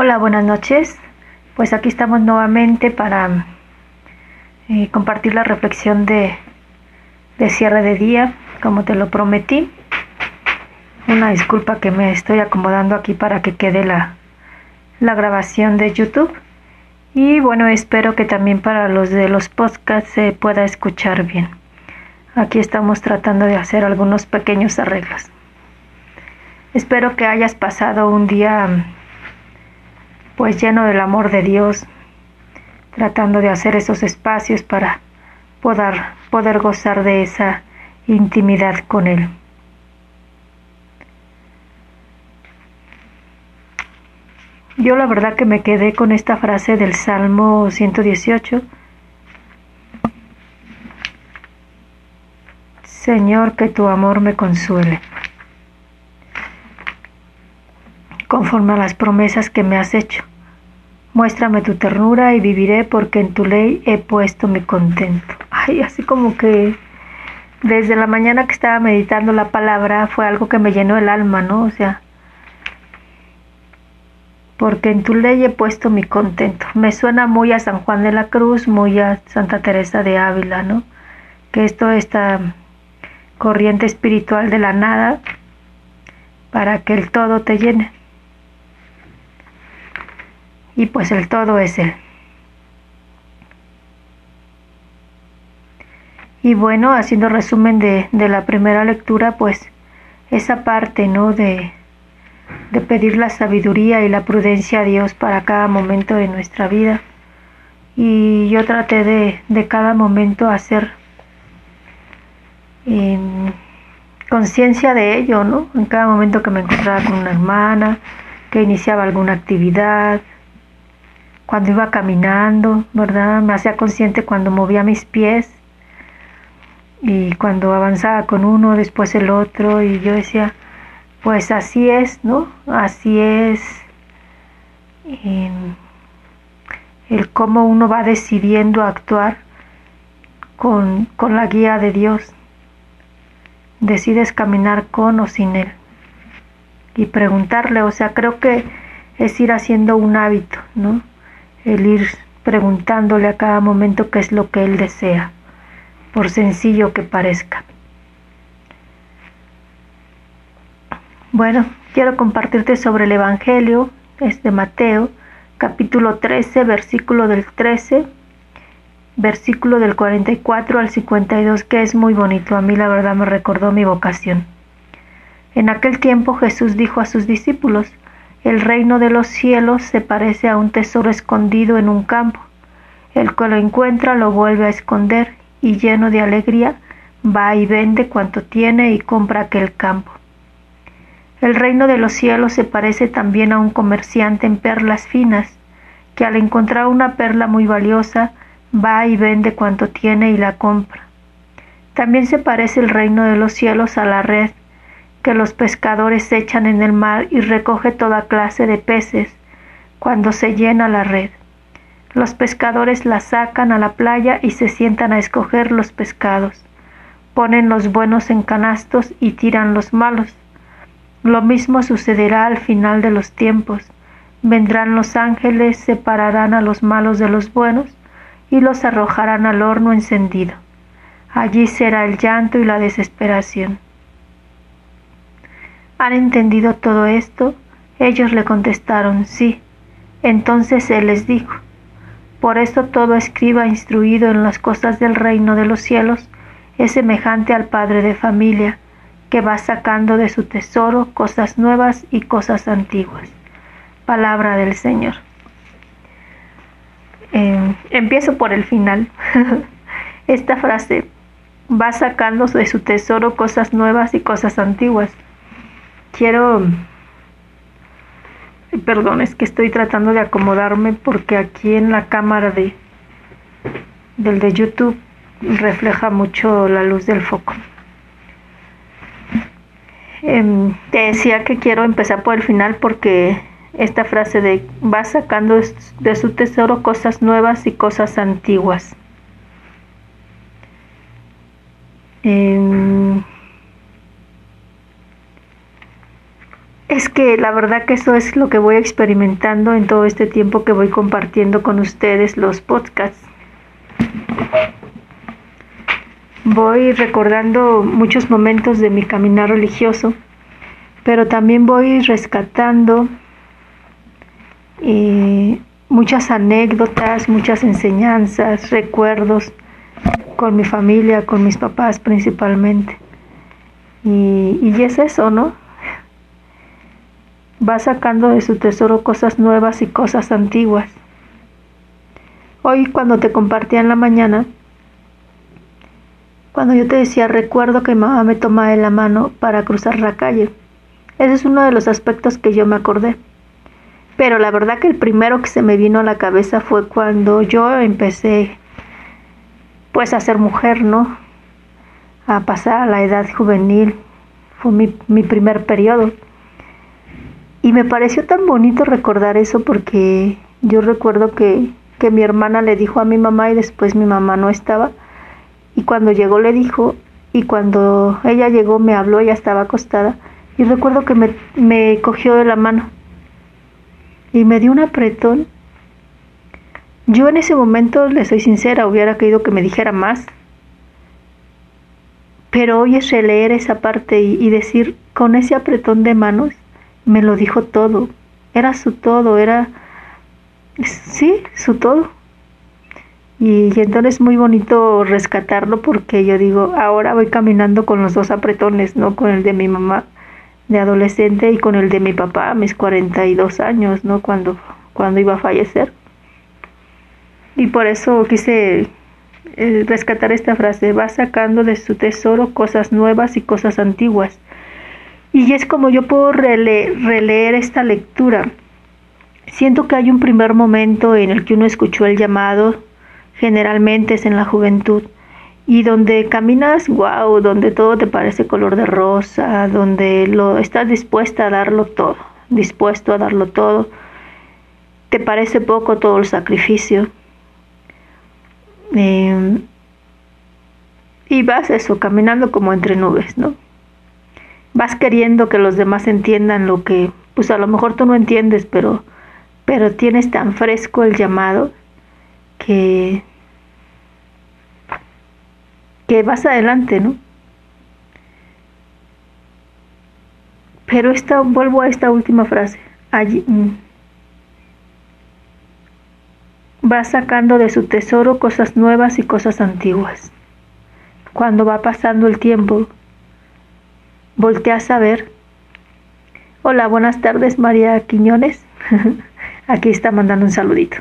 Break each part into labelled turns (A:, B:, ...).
A: Hola, buenas noches. Pues aquí estamos nuevamente para eh, compartir la reflexión de, de cierre de día, como te lo prometí. Una disculpa que me estoy acomodando aquí para que quede la, la grabación de YouTube. Y bueno, espero que también para los de los podcasts se pueda escuchar bien. Aquí estamos tratando de hacer algunos pequeños arreglos. Espero que hayas pasado un día pues lleno del amor de Dios, tratando de hacer esos espacios para poder, poder gozar de esa intimidad con Él. Yo la verdad que me quedé con esta frase del Salmo 118. Señor, que tu amor me consuele. Conforme a las promesas que me has hecho. Muéstrame tu ternura y viviré porque en tu ley he puesto mi contento. Ay, así como que desde la mañana que estaba meditando la palabra fue algo que me llenó el alma, ¿no? O sea, porque en tu ley he puesto mi contento. Me suena muy a San Juan de la Cruz, muy a Santa Teresa de Ávila, ¿no? Que esto, esta corriente espiritual de la nada, para que el todo te llene y pues el todo es Él. Y bueno, haciendo resumen de, de, la primera lectura, pues esa parte, ¿no? De, de pedir la sabiduría y la prudencia a Dios para cada momento de nuestra vida. Y yo traté de, de cada momento hacer conciencia de ello, ¿no? En cada momento que me encontraba con una hermana, que iniciaba alguna actividad, cuando iba caminando, ¿verdad? Me hacía consciente cuando movía mis pies y cuando avanzaba con uno, después el otro, y yo decía, pues así es, ¿no? Así es el cómo uno va decidiendo actuar con, con la guía de Dios. Decides caminar con o sin Él. Y preguntarle, o sea, creo que es ir haciendo un hábito, ¿no? El ir preguntándole a cada momento qué es lo que Él desea, por sencillo que parezca. Bueno, quiero compartirte sobre el Evangelio, es de Mateo, capítulo 13, versículo del 13, versículo del 44 al 52, que es muy bonito, a mí la verdad me recordó mi vocación. En aquel tiempo Jesús dijo a sus discípulos, el reino de los cielos se parece a un tesoro escondido en un campo. El que lo encuentra lo vuelve a esconder y lleno de alegría va y vende cuanto tiene y compra aquel campo. El reino de los cielos se parece también a un comerciante en perlas finas, que al encontrar una perla muy valiosa va y vende cuanto tiene y la compra. También se parece el reino de los cielos a la red que los pescadores echan en el mar y recoge toda clase de peces cuando se llena la red. Los pescadores la sacan a la playa y se sientan a escoger los pescados. Ponen los buenos en canastos y tiran los malos. Lo mismo sucederá al final de los tiempos. Vendrán los ángeles, separarán a los malos de los buenos y los arrojarán al horno encendido. Allí será el llanto y la desesperación. ¿Han entendido todo esto? Ellos le contestaron, sí. Entonces él les dijo, por eso todo escriba instruido en las cosas del reino de los cielos es semejante al padre de familia, que va sacando de su tesoro cosas nuevas y cosas antiguas. Palabra del Señor. Em, empiezo por el final. Esta frase va sacando de su tesoro cosas nuevas y cosas antiguas quiero perdón es que estoy tratando de acomodarme porque aquí en la cámara de del de YouTube refleja mucho la luz del foco. Em, te decía que quiero empezar por el final porque esta frase de va sacando de su tesoro cosas nuevas y cosas antiguas es que la verdad que eso es lo que voy experimentando en todo este tiempo que voy compartiendo con ustedes los podcasts. Voy recordando muchos momentos de mi caminar religioso, pero también voy rescatando eh, muchas anécdotas, muchas enseñanzas, recuerdos con mi familia, con mis papás principalmente. Y, y es eso, ¿no? Va sacando de su tesoro cosas nuevas y cosas antiguas. Hoy cuando te compartía en la mañana, cuando yo te decía, recuerdo que mamá me tomaba de la mano para cruzar la calle. Ese es uno de los aspectos que yo me acordé. Pero la verdad que el primero que se me vino a la cabeza fue cuando yo empecé pues a ser mujer, ¿no? A pasar a la edad juvenil. Fue mi, mi primer periodo. Y me pareció tan bonito recordar eso porque yo recuerdo que, que mi hermana le dijo a mi mamá y después mi mamá no estaba y cuando llegó le dijo, y cuando ella llegó me habló, ella estaba acostada, y recuerdo que me, me cogió de la mano y me dio un apretón. Yo en ese momento, le soy sincera, hubiera querido que me dijera más, pero hoy es releer esa parte y, y decir, con ese apretón de manos, me lo dijo todo, era su todo, era, sí, su todo. Y, entonces es muy bonito rescatarlo porque yo digo, ahora voy caminando con los dos apretones, ¿no? Con el de mi mamá de adolescente y con el de mi papá a mis 42 años, ¿no? Cuando, cuando iba a fallecer. Y por eso quise eh, rescatar esta frase, va sacando de su tesoro cosas nuevas y cosas antiguas. Y es como yo puedo releer esta lectura. Siento que hay un primer momento en el que uno escuchó el llamado generalmente es en la juventud, y donde caminas, wow, donde todo te parece color de rosa, donde lo estás dispuesta a darlo todo, dispuesto a darlo todo, te parece poco todo el sacrificio. Em, y vas eso, caminando como entre nubes, ¿no? Vas queriendo que los demás entiendan lo que, pues a lo mejor tú no entiendes, pero, pero tienes tan fresco el llamado que, que vas adelante, ¿no? Pero esta, vuelvo a esta última frase. Allí, mm, va sacando de su tesoro cosas nuevas y cosas antiguas. Cuando va pasando el tiempo, volteas a ver. Hola, buenas tardes, María Quiñones. Aquí está mandando un saludito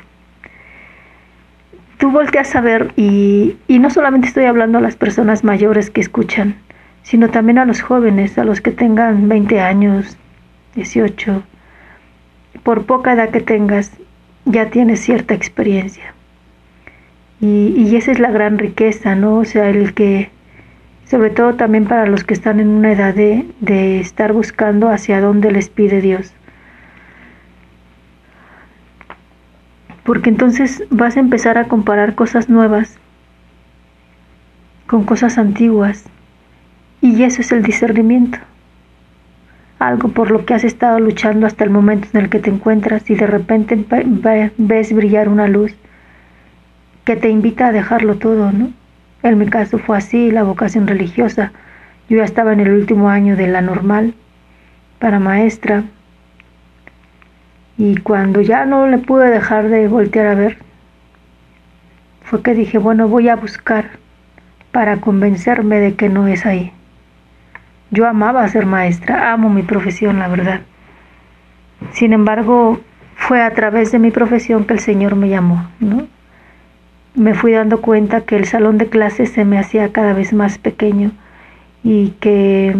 A: tú volteas a ver y, y no solamente estoy hablando a las personas mayores que escuchan, sino también a los jóvenes, a los que tengan 20 años, 18. Por poca edad que tengas, ya tienes cierta experiencia. Y, y, esa es la gran riqueza, ¿no? O sea, el que, sobre todo también para los que están en una edad de, de estar buscando hacia dónde les pide Dios. porque entonces vas a empezar a comparar cosas nuevas con cosas antiguas y eso es el discernimiento. Algo por lo que has estado luchando hasta el momento en el que te encuentras y de repente ves brillar una luz que te invita a dejarlo todo, ¿no? En mi caso fue así, la vocación religiosa. Yo ya estaba en el último año de la normal para maestra, y cuando ya no le pude dejar de voltear a ver, fue que dije, bueno, voy a buscar para convencerme de que no es ahí. Yo amaba ser maestra, amo mi profesión, la verdad. Sin embargo, fue a través de mi profesión que el Señor me llamó, ¿no? Me fui dando cuenta que el salón de clases se me hacía cada vez más pequeño y que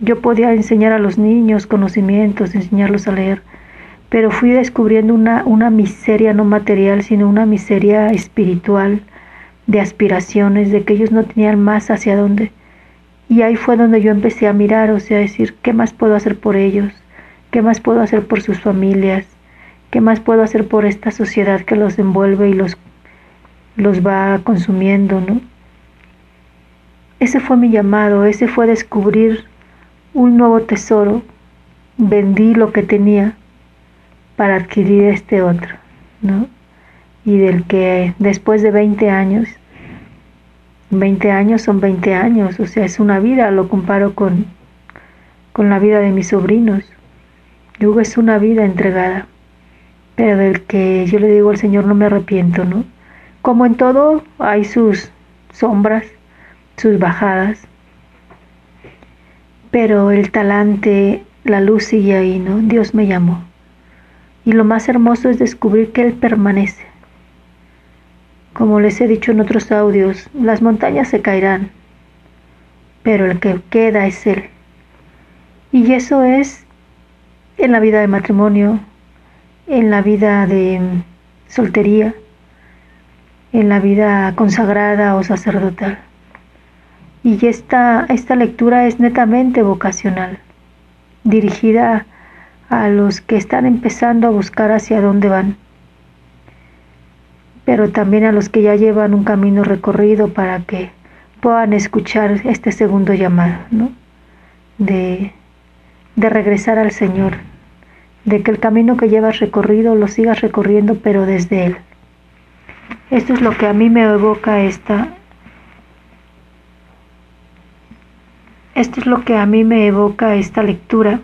A: yo podía enseñar a los niños conocimientos, enseñarlos a leer, pero fui descubriendo una, una miseria no material, sino una miseria espiritual, de aspiraciones, de que ellos no tenían más hacia dónde. Y ahí fue donde yo empecé a mirar, o sea, a decir, ¿qué más puedo hacer por ellos? ¿Qué más puedo hacer por sus familias? ¿Qué más puedo hacer por esta sociedad que los envuelve y los, los va consumiendo, no? Ese fue mi llamado, ese fue descubrir un nuevo tesoro vendí lo que tenía para adquirir este otro, ¿no? Y del que después de 20 años, 20 años son 20 años, o sea, es una vida, lo comparo con, con la vida de mis sobrinos. Luego es una vida entregada, pero del que yo le digo al Señor no me arrepiento, ¿no? Como en todo hay sus sombras, sus bajadas, pero el talante, la luz sigue ahí, ¿no? Dios me llamó. Y lo más hermoso es descubrir que Él permanece. Como les he dicho en otros audios, las montañas se caerán, pero el que queda es Él. Y eso es en la vida de matrimonio, en la vida de soltería, en la vida consagrada o sacerdotal. Y esta, esta lectura es netamente vocacional, dirigida a los que están empezando a buscar hacia dónde van, pero también a los que ya llevan un camino recorrido para que puedan escuchar este segundo llamado, ¿no? De, de regresar al Señor, de que el camino que llevas recorrido lo sigas recorriendo, pero desde Él. Esto es lo que a mí me evoca esta, Esto es lo que a mí me evoca esta lectura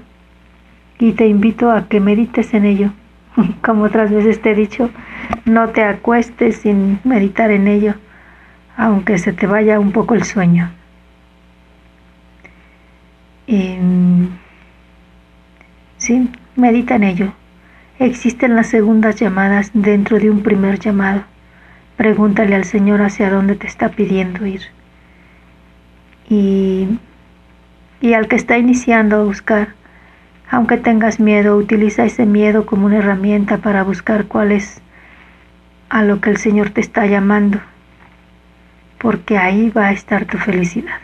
A: y te invito a que medites en ello. Como otras veces te he dicho, no te acuestes sin meditar en ello, aunque se te vaya un poco el sueño. sí, medita en ello. Existen las segundas llamadas dentro de un primer llamado. Pregúntale al Señor hacia dónde te está pidiendo ir. Y y al que está iniciando a buscar. Aunque tengas miedo, utiliza ese miedo como una herramienta para buscar cuál es a lo que el Señor te está llamando, porque ahí va a estar tu felicidad.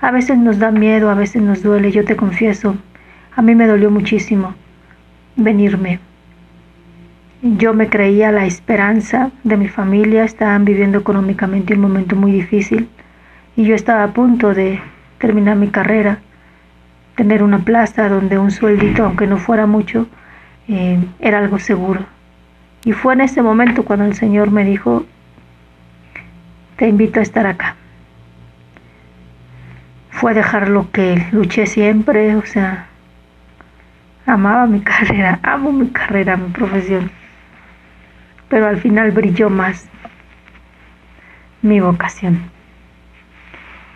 A: A veces nos da miedo, a veces nos duele, yo te confieso, a mí me dolió muchísimo venirme. Yo me creía la esperanza de mi familia, estaban viviendo económicamente un momento muy difícil y yo estaba a punto de terminar mi carrera, tener una plaza donde un sueldito, aunque no fuera mucho, eh, era algo seguro. Y fue en ese momento cuando el Señor me dijo, te invito a estar acá. Fue dejar lo que luché siempre, o sea, amaba mi carrera, amo mi carrera, mi profesión. Pero al final brilló más mi vocación.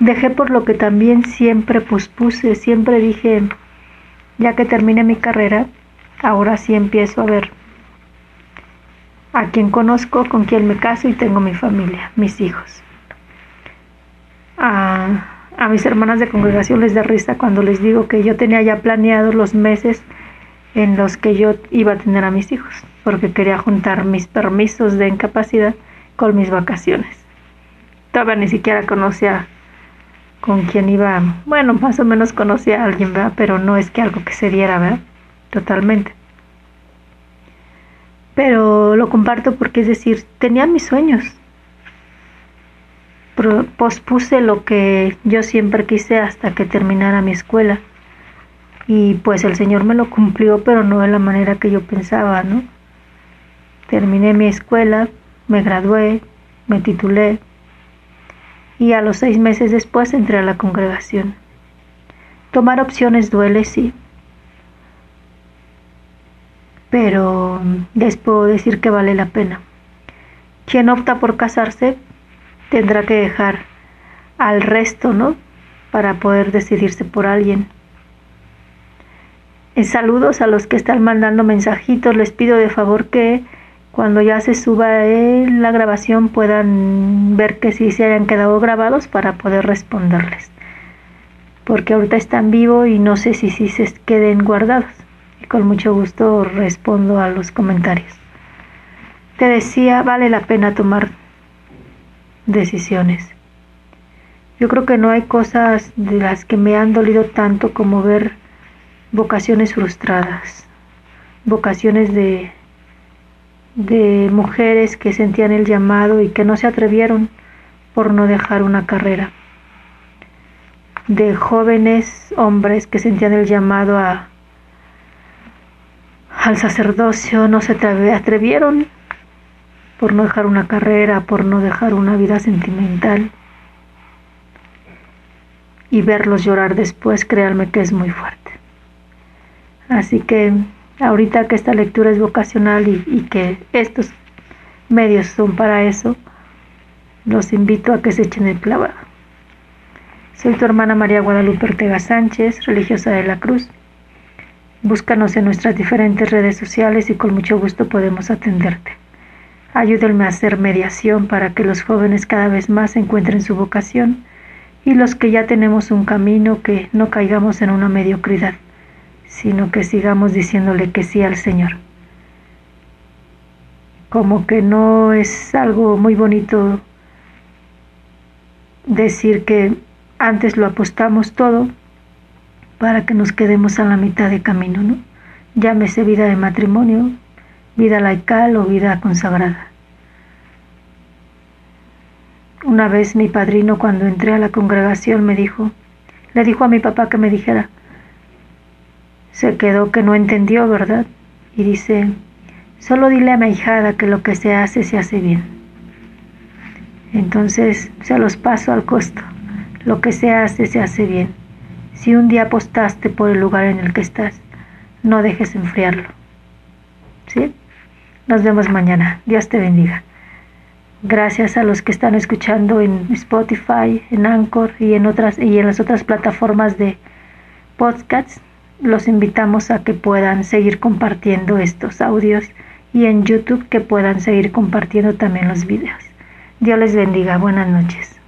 A: Dejé por lo que también siempre pospuse, siempre dije, ya que termine mi carrera, ahora sí empiezo a ver a quien conozco, con quien me caso y tengo mi familia, mis hijos. A, a mis hermanas de congregación les da risa cuando les digo que yo tenía ya planeados los meses en los que yo iba a tener a mis hijos, porque quería juntar mis permisos de incapacidad con mis vacaciones. Todavía ni siquiera conocía con quien iba, bueno, más o menos conocía a alguien, ¿verdad? Pero no es que algo que se diera, ¿verdad? Totalmente. Pero lo comparto porque es decir, tenía mis sueños. Pospuse lo que yo siempre quise hasta que terminara mi escuela. Y pues el Señor me lo cumplió, pero no de la manera que yo pensaba, ¿no? Terminé mi escuela, me gradué, me titulé, y a los seis meses después entré a la congregación. Tomar opciones duele, sí, pero les puedo decir que vale la pena. Quien opta por casarse tendrá que dejar al resto, ¿no? Para poder decidirse por alguien. En saludos a los que están mandando mensajitos, les pido de favor que cuando ya se suba la grabación puedan ver que sí se hayan quedado grabados para poder responderles. Porque ahorita están vivo y no sé si sí se queden guardados. Y con mucho gusto respondo a los comentarios. Te decía, vale la pena tomar decisiones. Yo creo que no hay cosas de las que me han dolido tanto como ver vocaciones frustradas, vocaciones de de mujeres que sentían el llamado y que no se atrevieron por no dejar una carrera, de jóvenes hombres que sentían el llamado a, al sacerdocio no se atrevieron por no dejar una carrera, por no dejar una vida sentimental. Y verlos llorar después, créanme que es muy fuerte. Así que ahorita que esta lectura es vocacional y, que estos medios son para eso, los invito a que se echen el clavado. Soy tu hermana María Guadalupe Ortega Sánchez, religiosa de la Cruz. Búscanos en nuestras diferentes redes sociales y con mucho gusto podemos atenderte. Ayúdenme a hacer mediación para que los jóvenes cada vez más encuentren su vocación y los que ya tenemos un camino que no caigamos en una mediocridad, sino que sigamos diciéndole que sí al Señor. Como que no es algo muy bonito decir que antes lo apostamos todo para que nos quedemos a la mitad de camino, ¿no? Llámese vida de matrimonio, vida laical o vida consagrada. Una vez mi padrino cuando entré a la congregación me dijo, le dijo a mi papá que me dijera, se quedó que no entendió, ¿verdad? Y dice, solo dile a mi hijada que lo que se hace se hace bien. Entonces se los paso al costo, lo que se hace se hace bien. Si un día apostaste por el lugar en el que estás, no dejes enfriarlo. ¿Sí? Nos vemos mañana. Dios te bendiga. Gracias a los que están escuchando en Spotify, en Anchor y en otras y en las otras plataformas de podcasts. Los invitamos a que puedan seguir compartiendo estos audios y en YouTube que puedan seguir compartiendo también los videos. Dios les bendiga. Buenas noches.